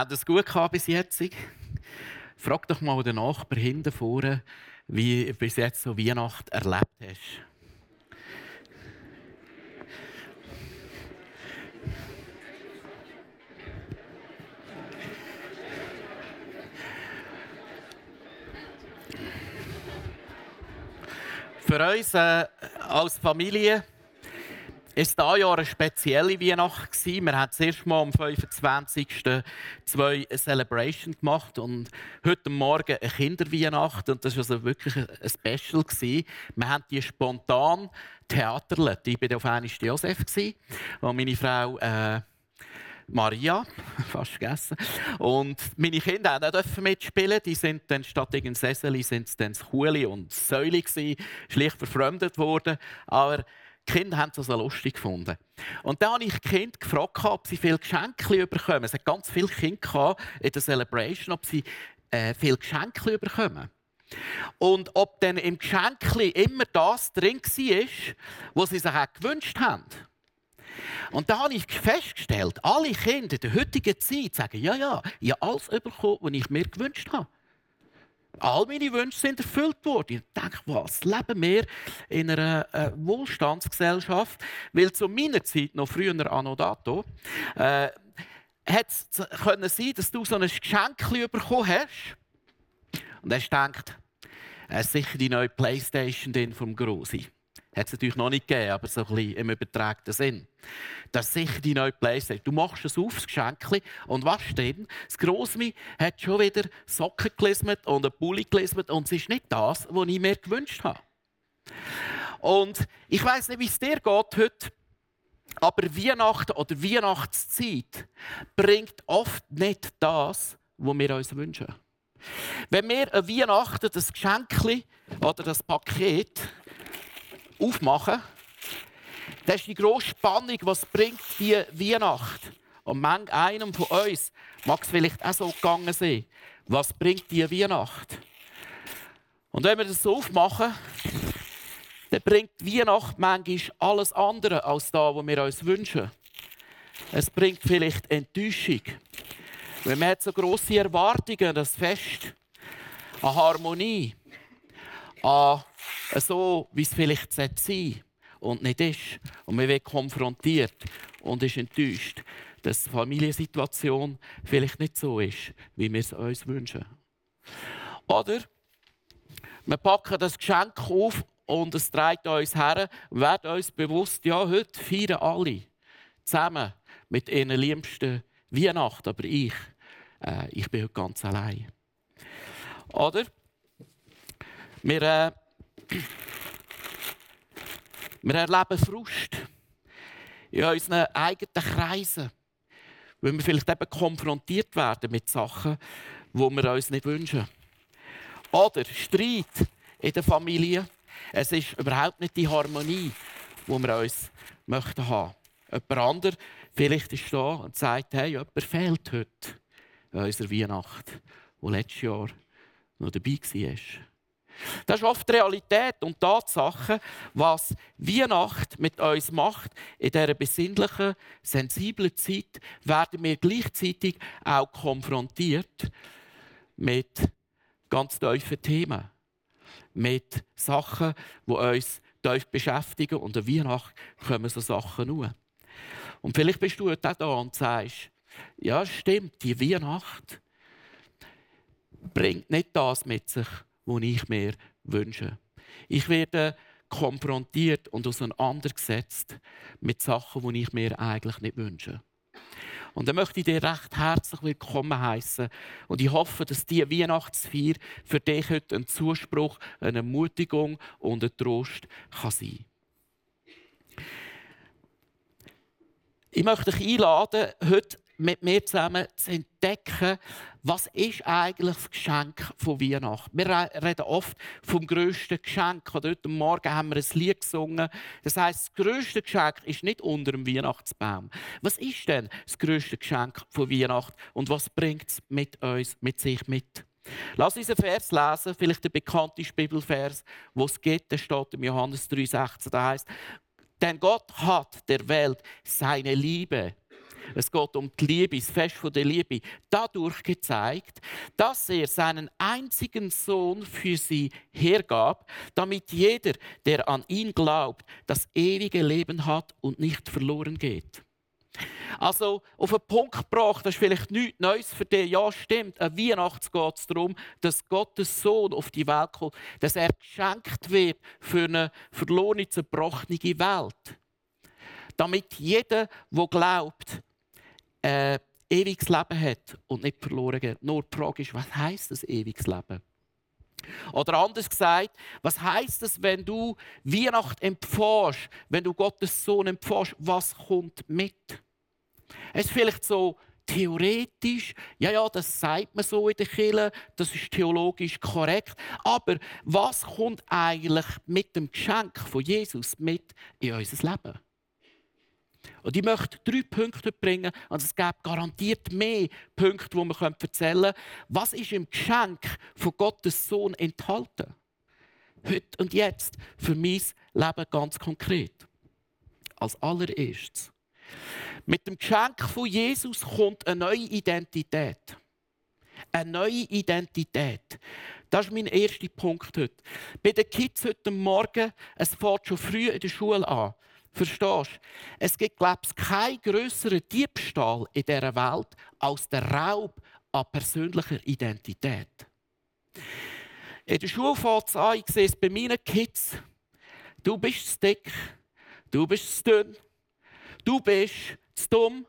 Hat es gut gehabt bis jetzt? Frag doch mal den Nachbar hinten vorne, wie du bis jetzt so Weihnachten erlebt hast. Für uns äh, als Familie ist dieses Jahr eine spezielle Weihnacht. Wir haben zuerst mal am 25. zwei Celebration gemacht und heute Morgen eine Kinderweihnacht und das war also wirklich ein Special. Wir haben die spontan theaterlet. Ich war auf einmal Josef und meine Frau äh, Maria, fast vergessen. Und meine Kinder durften auch mitspielen. Die sind dann statt in Sesseli sind es dann Kuhli und Säule gewesen, schlicht verfremdet worden. Aber die Kinder haben also lustig gefunden. Und dann habe ich die Kinder gefragt, ob sie viele Geschenke bekommen. Es hat ganz viele Kinder in der Celebration, ob sie äh, viele Geschenke bekommen. Und ob dann im Geschenk immer das drin war, was sie sich auch gewünscht haben. Und da habe ich festgestellt, alle Kinder in der heutigen Zeit sagen, ja, ja, ich habe alles bekommen, was ich mir gewünscht habe. All meine Wünsche sind erfüllt worden. Ich denke, was leben wir in einer äh, Wohlstandsgesellschaft? Weil zu meiner Zeit, noch früher anno dato, äh, hat es können sein, dass du so ein Geschenk bekommen hast und hast gedacht, es ist sicher die neue Playstation vom Grossi. Hat es natürlich noch nicht gegeben, aber so ein bisschen im übertragenen Sinn. Das ist sicher die neue Playstation. Du machst es auf, das Geschenk, und was steht? Das Grossmi hat schon wieder Socken gelismet und einen Pulli gelismet und es ist nicht das, was ich mir gewünscht habe. Und ich weiß nicht, wie es dir geht heute, aber Weihnachten oder Weihnachtszeit bringt oft nicht das, was wir uns wünschen. Wenn wir an Weihnachten das Geschenk oder das Paket aufmachen, das ist die grosse Spannung, was bringt die Weihnacht. Und manch einem von uns mag es vielleicht auch so gegangen sein. Was bringt die Weihnacht? Und wenn wir das so aufmachen, dann bringt Weihnacht manchmal alles andere als das, was wir uns wünschen. Es bringt vielleicht Enttäuschung. Weil man hat so grosse Erwartungen, das Fest, an Harmonie, an so, wie es vielleicht sein sollte und nicht ist. Und man wird konfrontiert und ist enttäuscht, dass die Familiensituation vielleicht nicht so ist, wie wir es uns wünschen. Oder wir packen das Geschenk auf und es trägt uns her und werden uns bewusst, ja, heute feiern alle zusammen mit ihren liebsten Weihnachten, aber ich, äh, ich bin heute ganz allein. Oder wir, äh, wir erleben Frust in unseren eigenen Kreisen, weil wir vielleicht eben konfrontiert werden mit Sachen, die wir uns nicht wünschen. Oder Streit in der Familie. Es ist überhaupt nicht die Harmonie, die wir uns möchten haben. Jemand anderes vielleicht ist da und sagt, hey, jemand fehlt heute an unserer Weihnacht, der letztes Jahr noch dabei war. Das ist oft Realität und Tatsache, was Weihnacht mit uns macht. In dieser besinnlichen, sensiblen Zeit werden wir gleichzeitig auch konfrontiert mit ganz tiefen Themen. Mit Sachen, die uns tief beschäftigen. Und an Weihnachten kommen so Sachen nur. Und vielleicht bist du auch da und sagst, ja, stimmt, die Weihnacht bringt nicht das mit sich, was ich mir wünsche. Ich werde konfrontiert und auseinandergesetzt mit Sachen, die ich mir eigentlich nicht wünsche. Und dann möchte ich dir recht herzlich willkommen heißen. Und ich hoffe, dass die Weihnachtsfeier für dich heute ein Zuspruch, eine Ermutigung und ein Trost kann sein Ich möchte dich einladen, heute mit mir zusammen zu entdecken, was ist eigentlich das Geschenk von Weihnachten? Wir reden oft vom grössten Geschenk. Oder heute Morgen haben wir ein Lied gesungen. Das heißt, das grösste Geschenk ist nicht unter dem Weihnachtsbaum. Was ist denn das grösste Geschenk von Weihnachten und was bringt es mit uns, mit sich mit? Lass uns einen Vers lesen, vielleicht der bekannteste Bibelvers, wo es geht, der steht im Johannes 3,16. Da heißt, denn Gott hat der Welt seine Liebe es geht um die Liebe, das Fest der Liebe. Dadurch gezeigt, dass er seinen einzigen Sohn für sie hergab, damit jeder, der an ihn glaubt, das ewige Leben hat und nicht verloren geht. Also auf einen Punkt gebracht, das ist vielleicht nichts Neues für dich. Ja, stimmt. An Weihnachten geht es darum, dass Gottes Sohn auf die Welt kommt, dass er geschenkt wird für eine verlorene, zerbrochene Welt. Damit jeder, der glaubt, äh, ewiges Leben hat und nicht verloren geht. Nur die Frage ist, was heißt das ewiges Leben? Oder anders gesagt, was heißt es, wenn du Weihnacht empfährst, wenn du Gottes Sohn empfährst, was kommt mit? Es ist vielleicht so theoretisch, ja, ja, das sagt man so in der Kirche, das ist theologisch korrekt, aber was kommt eigentlich mit dem Geschenk von Jesus mit in unser Leben? Und ich möchte drei Punkte bringen, und es gibt garantiert mehr Punkte, die wir erzählen können. Was ist im Geschenk von Gottes Sohn enthalten? Heute und jetzt für mein Leben ganz konkret. Als allererstes. Mit dem Geschenk von Jesus kommt eine neue Identität. Eine neue Identität. Das ist mein erster Punkt heute. Bei den Kids heute Morgen, es fängt schon früh in der Schule an. Verstehst du? Es gibt, glaube ich, keinen grösseren Diebstahl in dieser Welt als der Raub an persönlicher Identität. In der Schule fängt es an, ich sehe es bei meinen Kids. Du bist zu dick, du bist zu dünn, du bist zu dumm,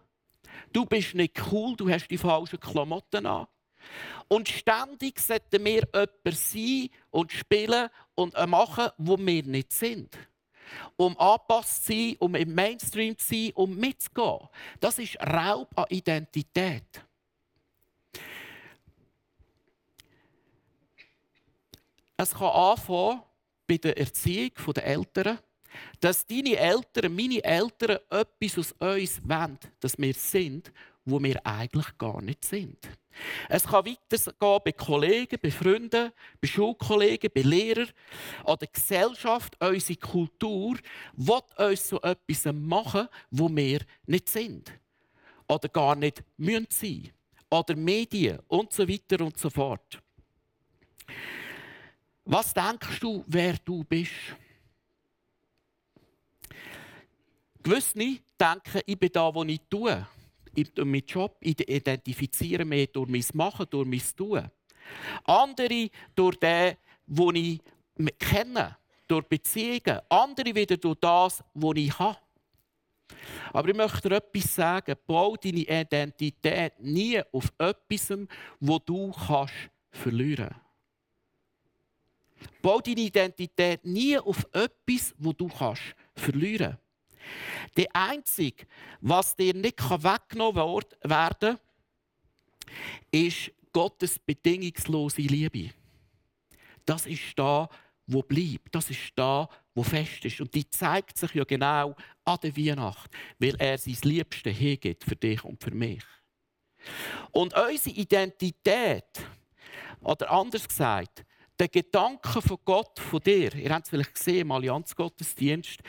du bist nicht cool, du hast die falschen Klamotten an. Und ständig sollten wir jemand sein und spielen und machen, wo wir nicht sind um angepasst zu sein, um im Mainstream zu sein, um mitzugehen. Das ist Raub an Identität. Es kann anfangen bei der Erziehung der Eltern, dass deine Eltern, meine Eltern etwas aus uns wollen, dass wir sind, wo wir eigentlich gar nicht sind. Es kann weitergehen bei Kollegen, bei Freunden, bei Schulkollegen, bei Lehrern, an der Gesellschaft, unsere Kultur will uns so etwas machen, wo wir nicht sind. Oder gar nicht müssen sein. Oder Medien und so weiter und so fort. Was denkst du, wer du bist? Gewisse denken, ich bin da, wo ich tue durch meinen Job identifizieren mich durch mein Machen, durch mein Tun. Andere durch den, den ich kenne, durch Beziehungen. Andere wieder durch das, was ich habe. Aber ich möchte dir etwas sagen. Bau deine Identität nie auf etwas, wo du kannst verlieren kannst. Bau deine Identität nie auf etwas, wo du kannst verlieren. Die Einzige, was dir nicht weggenommen werden kann, ist Gottes bedingungslose Liebe. Das ist da, wo bleibt. Das ist da, wo fest ist. Und die zeigt sich ja genau an der Weihnacht, weil er sein Liebste hergibt für dich und für mich. Und unsere Identität, oder anders gesagt, der Gedanke von Gott, von dir, ihr habt es vielleicht gesehen im Allianzgottesdienst,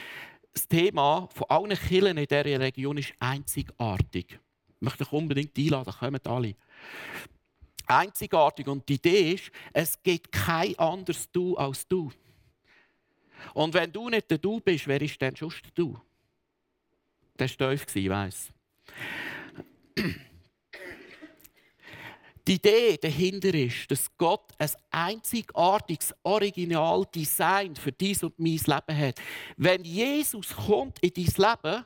das Thema von allen Kirchen in dieser Region ist einzigartig. Ich möchte euch unbedingt einladen, kommen alle. Einzigartig. Und die Idee ist, es gibt kein anderes Du als du. Und wenn du nicht der Du bist, wer ist denn schon der Du? Das war tief, ich weiss. Die Idee dahinter ist, dass Gott ein einzigartiges Originaldesign für dies und mein Leben hat. Wenn Jesus kommt in dein Leben,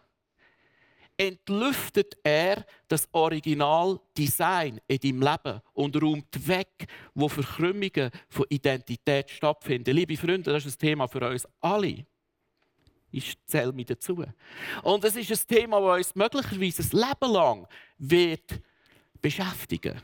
entlüftet er das Originaldesign in deinem Leben und räumt weg, wo Verkrümmungen von Identität stattfinden. Liebe Freunde, das ist ein Thema für uns alle. Ich zähle mich dazu. Und es ist ein Thema, das uns möglicherweise ein Leben lang wird beschäftigen.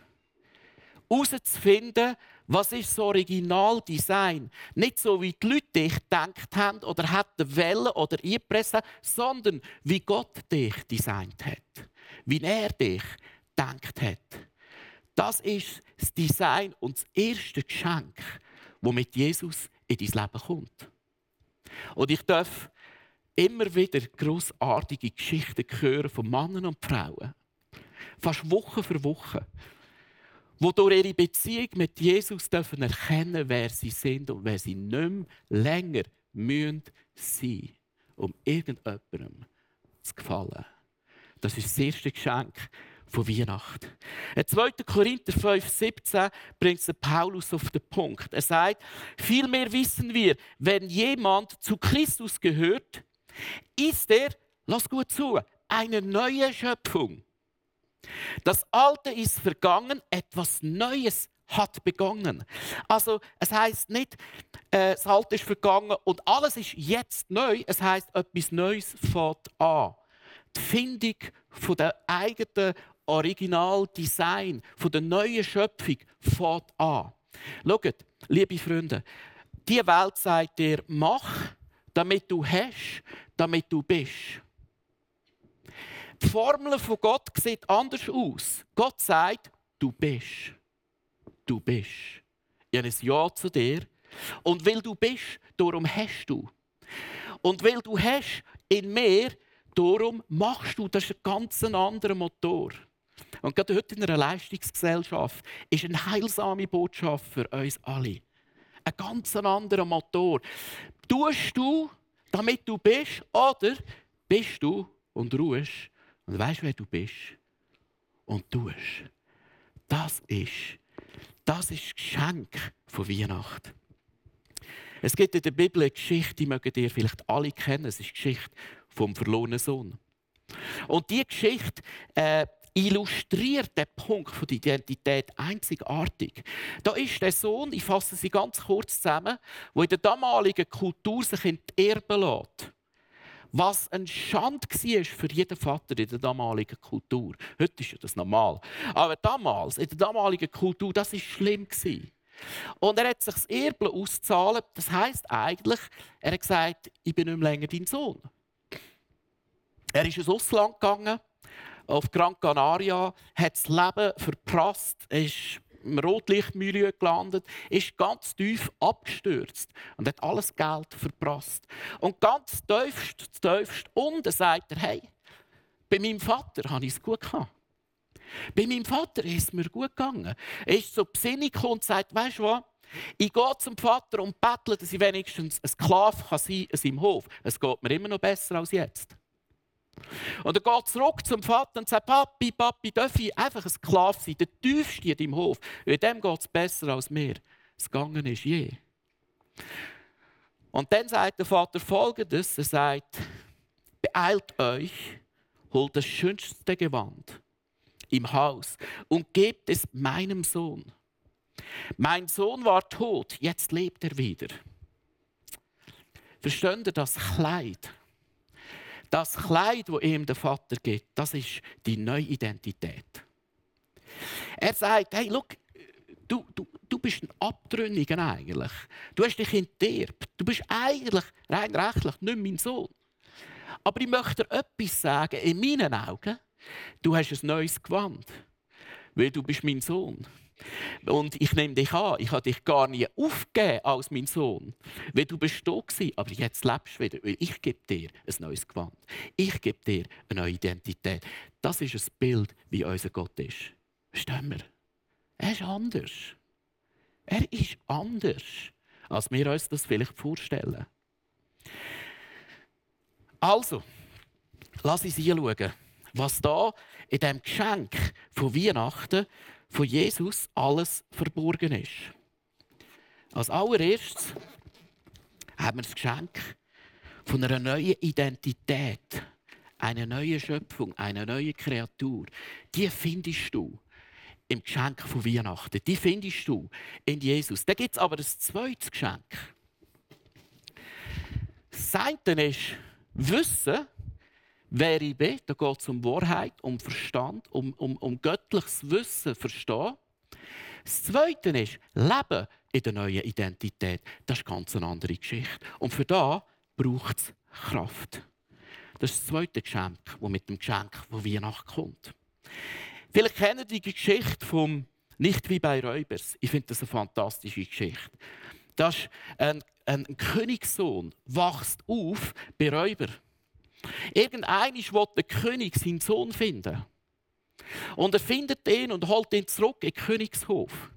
Herauszufinden, was ist das Originaldesign? Nicht so, wie die Leute dich gedacht haben oder hätten wollen oder eingepresst sondern wie Gott dich designt hat. Wie er dich gedacht hat. Das ist das Design und das erste Geschenk, das mit Jesus in dein Leben kommt. Und ich darf immer wieder großartige Geschichten hören von Männern und Frauen. Fast Woche für Woche wo durch ihre Beziehung mit Jesus dürfen erkennen, wer sie sind und wer sie nicht mehr länger müssen sein, um irgendjemandem zu gefallen. Das ist das erste Geschenk von Weihnachten. In 2. Korinther 5,17 bringt Paulus auf den Punkt. Er sagt, vielmehr wissen wir, wenn jemand zu Christus gehört, ist er, lass gut zu, eine neue Schöpfung. Das Alte ist vergangen, etwas Neues hat begonnen. Also es heißt nicht, äh, das Alte ist vergangen und alles ist jetzt neu. Es heißt, etwas Neues fängt an. Die Findung von der eigenen Originaldesign, von der neuen Schöpfung fängt an. Schaut, liebe Freunde, die Welt sagt dir, mach, damit du hast, damit du bist. Die Formel von Gott sieht anders aus. Gott sagt, du bist. Du bist. Ich habe ein Ja zu dir. Und weil du bist, darum hast du. Und weil du hast in mir, darum machst du. Das ist ein ganz anderer Motor. Und gerade heute in einer Leistungsgesellschaft ist eine heilsame Botschaft für uns alle. Ein ganz anderer Motor. Tust du, damit du bist, oder bist du und ruhst, und weißt, wer du bist und tust. Das ist, das ist Geschenk von Weihnachten. Es gibt in der Bibel eine Geschichte, die mögt ihr vielleicht alle kennen. Es ist die Geschichte vom verlorenen Sohn. Und diese Geschichte äh, illustriert den Punkt der Identität einzigartig. Da ist der Sohn, ich fasse sie ganz kurz zusammen, der in der damaligen Kultur sich enterben lässt was ein Schand war für jeden Vater in der damaligen Kultur. Heute ist ja das normal. Aber damals, in der damaligen Kultur, das war schlimm. Und er hat sich das Erbe auszahlen. Das heisst eigentlich, er hat gesagt, ich bin nicht mehr länger dein Sohn. Er ist ins Ausland gegangen, auf Gran Canaria, hat das Leben verprasst, ist im Rotlichtmilieu gelandet, ist ganz tief abgestürzt und hat alles Geld verprasst. Und ganz tiefst, tiefst unten sagt er, hey, bei meinem Vater habe ich es gut gehabt. Bei meinem Vater ist es mir gut gegangen. Er ist so Besinnung und sagt, weißt du was? Ich gehe zum Vater und bettle, dass ich wenigstens ein Sklave sein kann in seinem Hof. Es geht mir immer noch besser als jetzt. Und er geht zurück zum Vater und sagt, Papi, Papi, darf ich einfach ein Sklave sein, der tiefste in deinem Hof. In dem geht es besser als mir. Es gegangen ist je. Und dann sagt der Vater folgendes, er sagt, beeilt euch, holt das schönste Gewand im Haus und gebt es meinem Sohn. Mein Sohn war tot, jetzt lebt er wieder. Versteht ihr das Kleid? Das Kleid, das ihm der Vater gibt, das ist die neue Identität. Er sagt, hey, look, du, du, du bist ein Abtrünniger eigentlich. Du hast dich enterbt. Du bist eigentlich rein rechtlich nicht mein Sohn. Aber ich möchte dir etwas sagen, in meinen Augen, du hast ein neues Gewand. Weil du bist mein Sohn. Und ich nehme dich an, ich habe dich gar nie aufgegeben als mein Sohn. Weil du bist da gewesen, aber jetzt lebst du wieder. Weil ich gebe dir ein neues Gewand. Ich gebe dir eine neue Identität. Das ist ein Bild, wie unser Gott ist. Verstehen wir? Er ist anders. Er ist anders, als wir uns das vielleicht vorstellen. Also, lass uns anschauen, was da in diesem Geschenk von Weihnachten von Jesus alles verborgen ist. Als allererstes haben wir das Geschenk von einer neuen Identität. eine neue Schöpfung, eine neue Kreatur, die findest du im Geschenk von Weihnachten. Die findest du in Jesus. Da gibt es aber ein zweites Geschenk. Das ist Wissen, wer ich bin. Da geht es um Wahrheit, um Verstand, um, um, um göttliches Wissen, Verstehen. Das Zweite ist Leben in der neuen Identität. Das ist ganz eine andere Geschichte. Und für da braucht es Kraft. Das ist das zweite Geschenk, das mit dem Geschenk von Weihnachten kommt. Vielleicht kennen die Geschichte vom Nicht wie bei Räubers. Ich finde das eine fantastische Geschichte. Das ist ein, ein Königssohn wächst auf bei Räuber. Irgendeiner will der König seinen Sohn finden. Und er findet ihn und holt ihn zurück in den Königshof.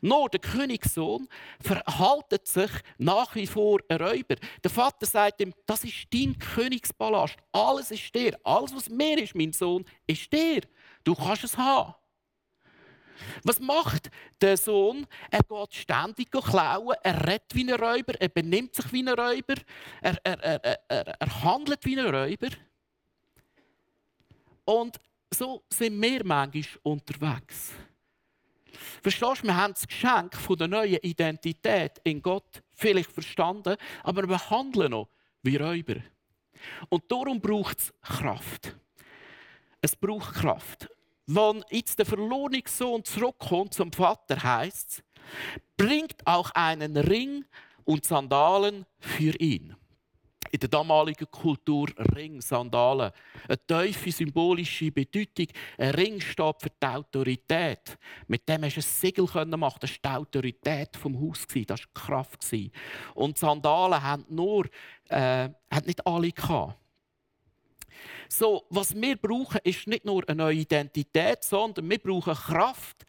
Nur der Königssohn verhaltet sich nach wie vor ein Räuber. Der Vater sagt ihm, das ist dein Königspalast. Alles ist dir. Alles, was mir ist, mein Sohn, ist dir. Du kannst es haben. Was macht der Sohn? Er geht ständig klauen, er redet wie ein Räuber, er benimmt sich wie ein Räuber, er, er, er, er, er handelt wie ein Räuber. Und so sind wir manchmal unterwegs. Verstehst du, wir haben das Geschenk von der neuen Identität in Gott vielleicht verstanden, aber wir handeln noch wie Räuber. Und darum braucht es Kraft. Es braucht Kraft. Wenn jetzt der verlorene Sohn zurückkommt zum Vater, heißt es, bringt auch einen Ring und Sandalen für ihn in der damaligen Kultur Ring, Sandalen. Eine tiefe symbolische Bedeutung. Ein Ring steht für die Autorität. Mit dem hast du ein Siegel machen. Das war die Autorität vom Haus. Das war die Kraft. Und Sandalen haben, nur, äh, haben nicht alle gehabt. So, was wir brauchen, ist nicht nur eine neue Identität, sondern wir brauchen Kraft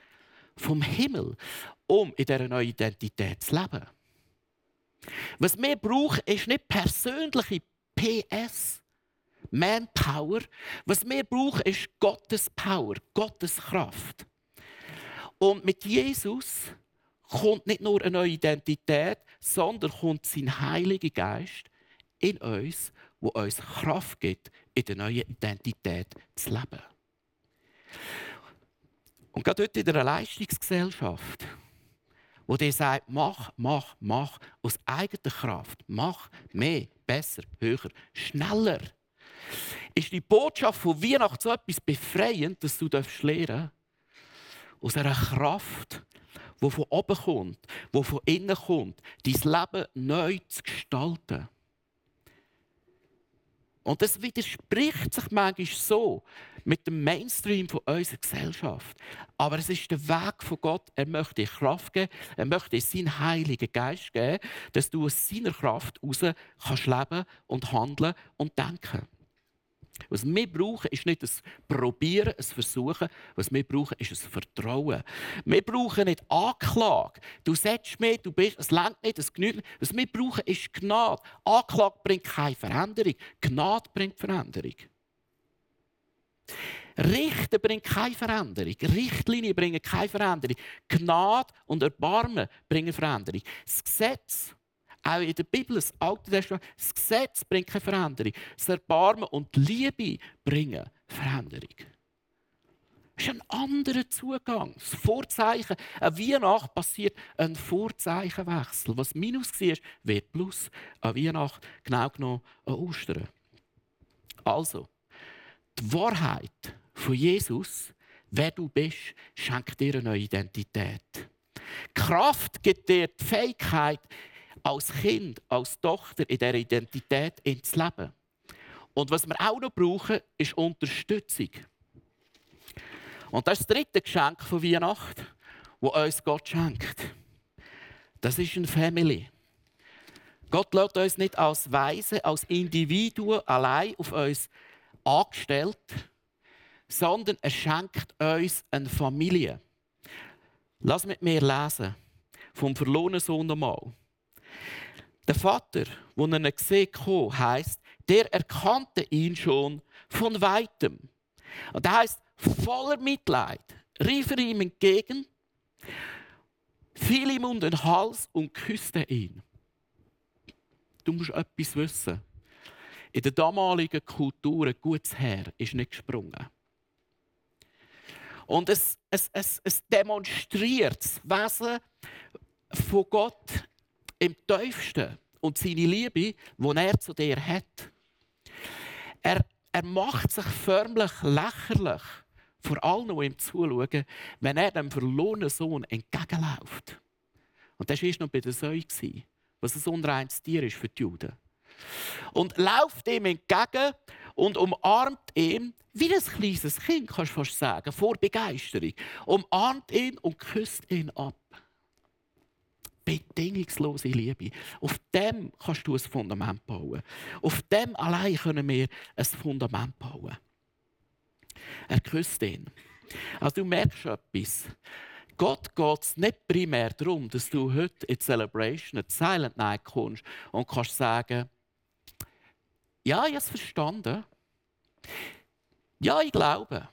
vom Himmel, um in dieser neuen Identität zu leben. Was wir brauchen, ist nicht persönliche PS, Manpower. Was wir brauchen, ist Gottes Power, Gottes Kraft. Und mit Jesus kommt nicht nur eine neue Identität, sondern kommt sein Heiliger Geist in uns, wo uns Kraft gibt, in der neuen Identität zu leben. Und gerade heute in der Leistungsgesellschaft, wo dir sagt, mach, mach, mach aus eigener Kraft, mach mehr, besser, höher, schneller. Ist die Botschaft von Weihnachten so etwas befreiend, dass du lernen darfst? Aus einer Kraft, die von oben kommt, die von innen kommt, dein Leben neu zu gestalten. Und das widerspricht sich manchmal so mit dem Mainstream von unserer Gesellschaft. Aber es ist der Weg von Gott. Er möchte dir Kraft geben. Er möchte dir seinen Heiligen Geist geben, dass du aus seiner Kraft heraus kannst leben und handeln und denken. Was wir brauchen, ist nicht ein Probieren, ein Versuchen. Was wir brauchen, ist ein Vertrauen. Wir brauchen nicht Anklage. Du setzt mehr, du bist, es längt nicht, es genügt nicht. Was wir brauchen, ist Gnade. Anklage bringt keine Veränderung. Gnade bringt Veränderung. Richten bringt keine Veränderung. Richtlinien bringen keine Veränderung. Gnade und Erbarmen bringen Veränderung. Das Gesetz auch in der Bibel, das Alte Testament, das Gesetz bringt keine Veränderung. Das Erbarmen und die Liebe bringen Veränderung. Das ist ein anderer Zugang. Das Vorzeichen. An Weihnachten passiert ein Vorzeichenwechsel. Was Minus war, wird Plus. An Weihnachten, genau genommen an Ostern. Also, die Wahrheit von Jesus, wer du bist, schenkt dir eine neue Identität. Kraft gibt dir die Fähigkeit, als Kind, als Tochter in dieser Identität ins Leben. Und was wir auch noch brauchen, ist Unterstützung. Und das ist das dritte Geschenk von Weihnachten, das uns Gott schenkt. Das ist eine Family. Gott lässt uns nicht als Weise, als Individuen allein auf uns angestellt, sondern er schenkt uns eine Familie. Lass mit mir lesen vom verlorenen Sohn einmal. Der Vater, wo er ihn gesehen hat, heisst, der erkannte ihn schon von weitem. Und das heisst, voller Mitleid rief er ihm entgegen, fiel ihm um den Hals und küsste ihn. Du musst etwas wissen. in der damaligen Kultur ein gutes Herr ist nicht gesprungen. Und es, es, es, es demonstriert das Wesen von Gott im tiefsten und seine Liebe, die er zu dir hat. Er, er macht sich förmlich lächerlich vor allen, die ihm zuschauen, wenn er dem verlorenen Sohn entgegenläuft. Und das war noch bei der Säue, was ein unreines Tier ist für die Juden. Und läuft ihm entgegen und umarmt ihn, wie ein kleines Kind, kannst du fast sagen, vor Begeisterung. Umarmt ihn und küsst ihn ab. Bedingungslose Liebe. Auf dem kannst du ein Fundament bauen. Auf dem allein können wir ein Fundament bauen. Er küsst ihn. Also du merkst etwas. Gott geht es nicht primär darum, dass du heute in die Celebration, in die Silent Night kommst und kannst sagen, ja, ich habe es verstanden. Ja, ich glaube.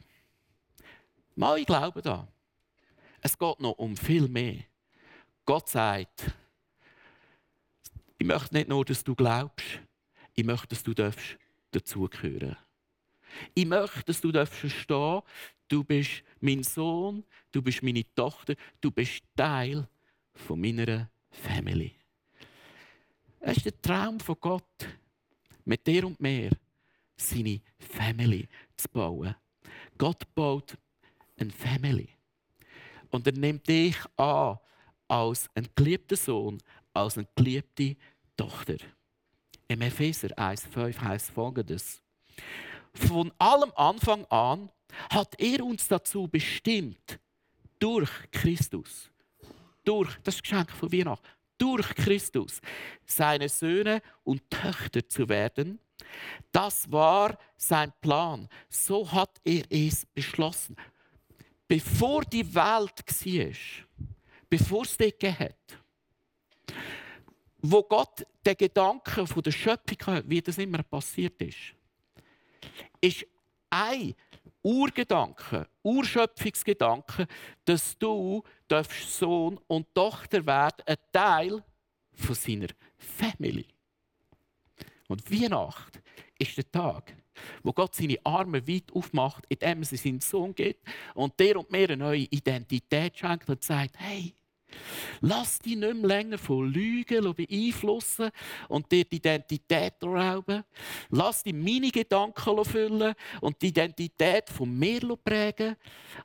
Mal, ich glaube da. Es geht noch um viel mehr. Gott sagt, ich möchte nicht nur, dass du glaubst, ich möchte, dass du dazugehören Ich möchte, dass du verstehen du bist mein Sohn, du bist meine Tochter, du bist Teil von meiner Family. Es ist der Traum von Gott, mit dir und mir seine Family zu bauen. Gott baut eine Family. Und er nimmt dich an als ein geliebter Sohn, als eine geliebte Tochter. Im Epheser 1,5 heißt folgendes: Von allem Anfang an hat er uns dazu bestimmt, durch Christus, durch das Geschenk von Weihnachten, durch Christus seine Söhne und Töchter zu werden. Das war sein Plan. So hat er es beschlossen. Bevor die Welt war, bevor es dort hat, wo Gott den Gedanken von der Schöpfung hat, wie das immer passiert ist, ist ein Urgedanke, Urschöpfungsgedanke, dass du Sohn und Tochter werden, ein Teil von seiner Family. Und Weihnacht ist der Tag, wo Gott seine Arme weit aufmacht, indem er seinen Sohn gibt und der und mir eine neue Identität schenkt und sagt, hey, Lass dich nicht mehr länger von Lügen beeinflussen und dir die Identität rauben. Lass dich meine Gedanken füllen und die Identität von mir prägen.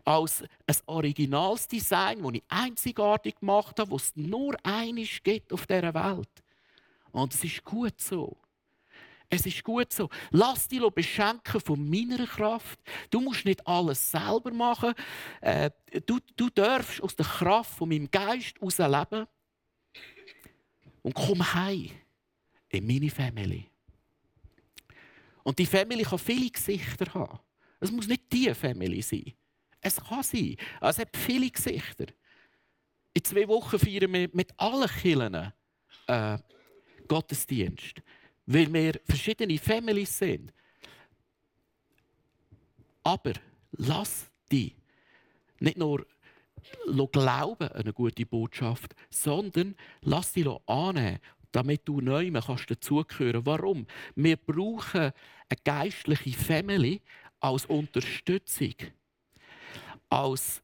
Als ein originales Design, das ich einzigartig gemacht habe, das es nur eines gibt auf dieser Welt. Und es ist gut so. Es ist gut so. Lass dich beschenken von meiner Kraft. Du musst nicht alles selber machen. Äh, du, du darfst aus der Kraft von meinem Geist heraus leben. Und komm heim in meine Family. Und die Family kann viele Gesichter haben. Es muss nicht die Family sein. Es kann sein. Es hat viele Gesichter. In zwei Wochen feiern wir mit allen Kindern äh, Gottesdienst weil wir verschiedene Families sind. Aber lass dich nicht nur glauben an eine gute Botschaft, sondern lass dich annehmen, damit du neu kannst dazugehören. Warum? Wir brauchen eine geistliche Family als Unterstützung, als,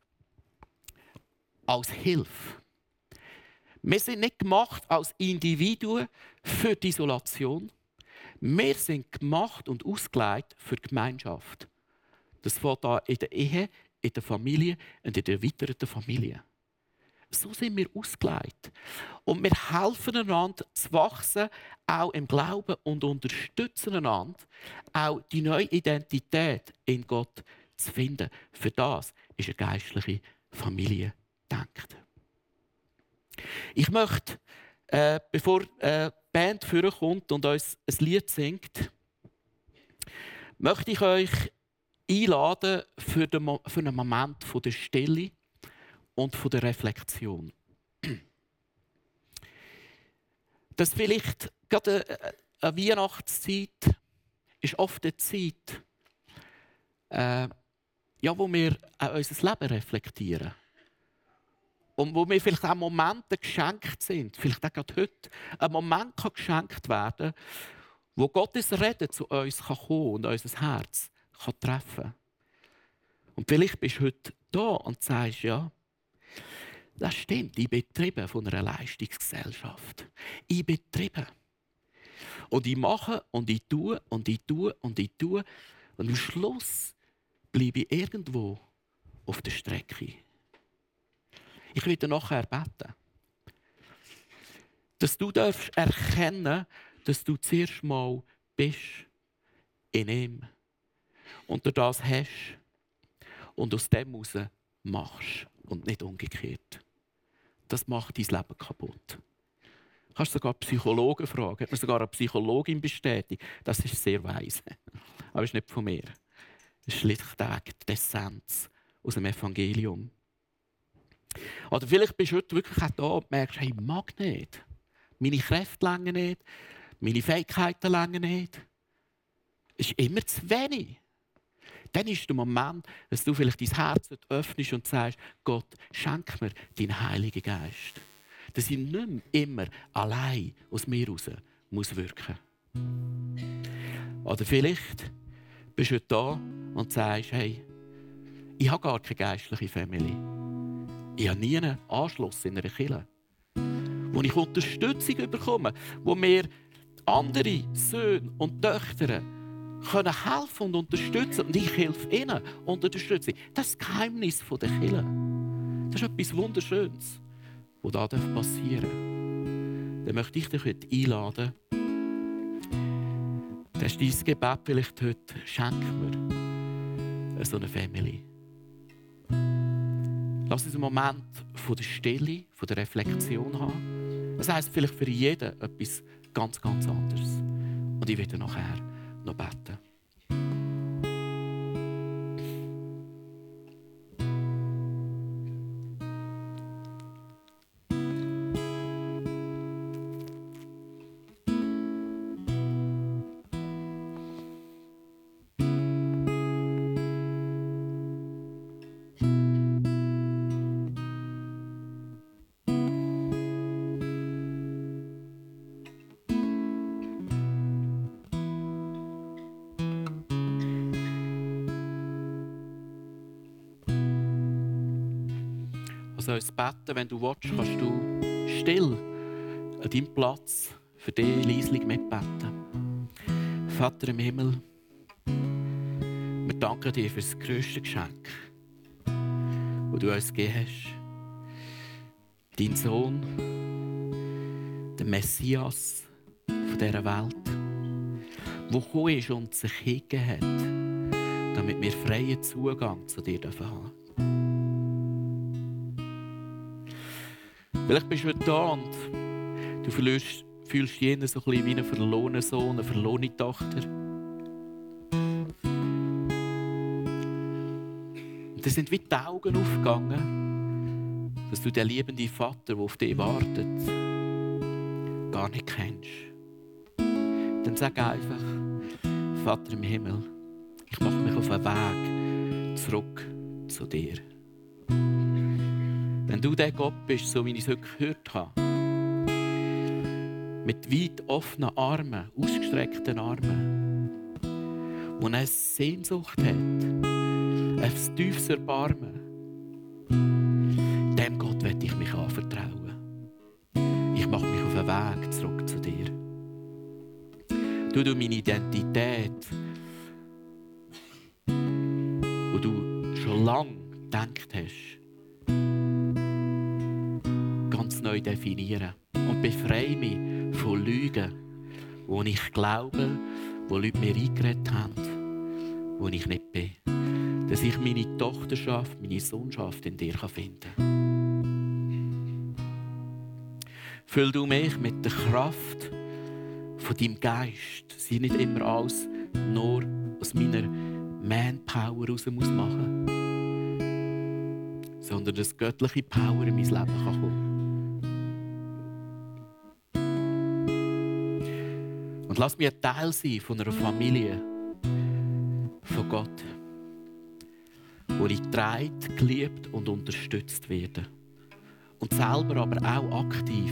als Hilfe. Wir sind nicht gemacht als Individuen für die Isolation. Wir sind gemacht und ausgelegt für die Gemeinschaft. Das fängt an in der Ehe, in der Familie und in der erweiterten Familie. So sind wir ausgelegt. Und wir helfen einander zu wachsen, auch im Glauben und unterstützen einander, auch die neue Identität in Gott zu finden. Für das ist eine geistliche Familie gedacht. Ich möchte, äh, bevor äh, die Band kommt und uns ein Lied singt, möchte ich euch einladen für, den, für einen Moment von der Stille und von der Reflexion. Das vielleicht gerade äh, eine Weihnachtszeit ist oft eine Zeit, äh, ja, wo wir auch unser Leben reflektieren. Und wo mir vielleicht auch Momente geschenkt sind, vielleicht auch gerade heute, ein Moment kann geschenkt werden, wo Gottes Reden zu uns kann kommen und unser Herz kann treffen Und vielleicht bist du heute da und sagst, ja, das stimmt, ich bin von einer Leistungsgesellschaft. Ich bin betrieben. Und ich mache und ich tue und ich tue und ich tue. Und am Schluss bleibe ich irgendwo auf der Strecke. Ich werde nachher beten. Dass du darfst erkennen dass du zuerst mal bist in ihm und du das hast und aus dem heraus machst und nicht umgekehrt. Das macht dein Leben kaputt. Du kannst sogar Psychologen fragen, hat mir sogar eine Psychologin bestätigt. Das ist sehr weise. Aber das ist nicht von mir. Das ist schlichtweg die Essenz aus dem Evangelium. Oder vielleicht bist du heute wirklich auch da und merkst, hey, ich mag nicht. Meine Kräfte länger nicht. Meine Fähigkeiten länger nicht. Es ist immer zu wenig. Dann ist der Moment, dass du vielleicht dein Herz öffnest und sagst, Gott, schenk mir deinen Heiligen Geist. Dass ich nicht mehr immer allein aus mir heraus muss wirken Oder vielleicht bist du da und sagst, hey, ich habe gar keine geistliche Familie. Ich habe nie einen Anschluss in einer Kirche, wo ich Unterstützung bekomme, wo mir andere Söhne und Töchter können helfen und unterstützen. Und ich helfe ihnen und unterstütze. Das ist das Geheimnis der Kirche. Das ist etwas Wunderschönes, was da passieren darf. Dann möchte ich dich heute einladen. Das ist dein Gebet vielleicht heute. Schenk mir so eine Family. Lass uns einen Moment von der Stille, von der Reflexion haben. Das heisst vielleicht für jeden etwas ganz, ganz anderes. Und ich werde nachher noch beten. Also uns beten, wenn du willst, kannst du still an deinem Platz für dich leislich mitbeten. Vater im Himmel, wir danken dir für das grösste Geschenk, das du uns gegeben hast. Dein Sohn, der Messias von dieser Welt, der gekommen ist und sich hingegeben hat, damit wir freien Zugang zu dir haben dürfen. Vielleicht bist du heute da und du fühlst, fühlst dich so ein bisschen wie ein verlorener Sohn, eine verlorene Tochter. Und es sind wie die Augen aufgegangen, dass du den liebenden Vater, der auf dich wartet, gar nicht kennst. Dann sag einfach, Vater im Himmel, ich mache mich auf den Weg zurück zu dir. Wenn du der Gott bist, so wie ich es heute gehört habe, mit weit offenen Armen, ausgestreckten Armen, wo eine Sehnsucht hat, ein tiefes Erbarmen, dem Gott werde ich mich anvertrauen. Ich mache mich auf den Weg zurück zu dir. Du, du meine Identität, neu definieren und befreie mich von Lügen, wo ich glaube, wo Leute mir eingeredet haben, wo ich nicht bin. Dass ich meine Tochterschaft, meine Sohnschaft in dir finden kann. Füll du mich mit der Kraft von deinem Geist. Sie nicht immer alles nur aus meiner Manpower raus muss sondern dass göttliche Power in mein Leben kann kommen Und lass mich ein Teil sein von einer Familie von Gott, wo ich getragen, geliebt und unterstützt werde. Und selber aber auch aktiv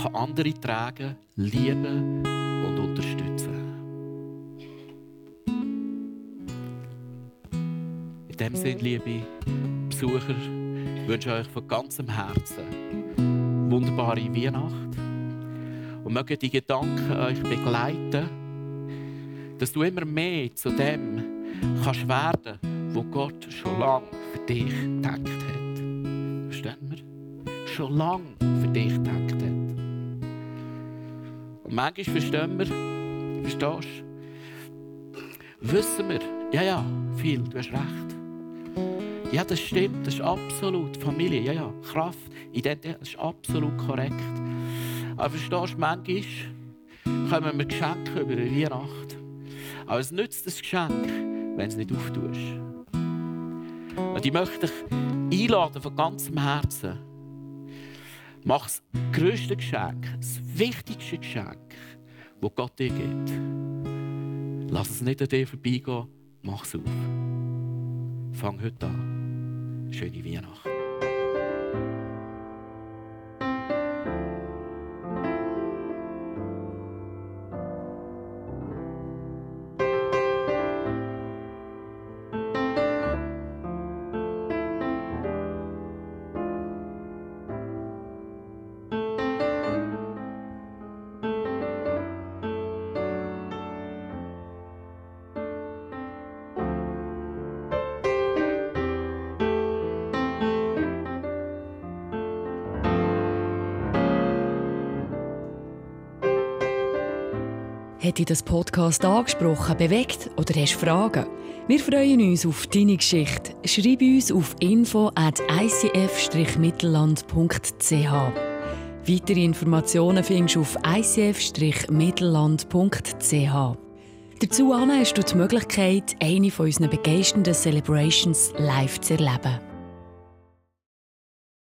kann andere tragen, lieben und unterstützen. In dem Sinne, liebe Besucher, wünsche ich euch von ganzem Herzen wunderbare Weihnachten und mögen die Gedanken euch begleiten, dass du immer mehr zu dem kannst werden, wo Gott schon lange für dich gedacht hat. Verstehen wir? Schon lange für dich gedacht hat. Und manchmal verstehen wir, verstehst du, wissen wir, ja, ja, viel, du hast recht. Ja, das stimmt, das ist absolut Familie, ja, ja, Kraft, Identität, das ist absolut korrekt. Aber verstehst du, manchmal kommen wir Geschenke über eine Weihnacht. Aber es nützt das Geschenk, wenn du es nicht auftust. Und ich möchte dich einladen von ganzem Herzen. Mach das grösste Geschenk, das wichtigste Geschenk, das Gott dir gibt. Lass es nicht an dir vorbeigehen, mach es auf. Fang heute an. Schöne Weihnachten. Hat dich das Podcast angesprochen, bewegt oder hast Fragen? Wir freuen uns auf deine Geschichte. Schreib uns auf info at icf-mittelland.ch. Weitere Informationen findest du auf icf-mittelland.ch. Dazu hast du die Möglichkeit, eine von unseren begeisternden Celebrations live zu erleben.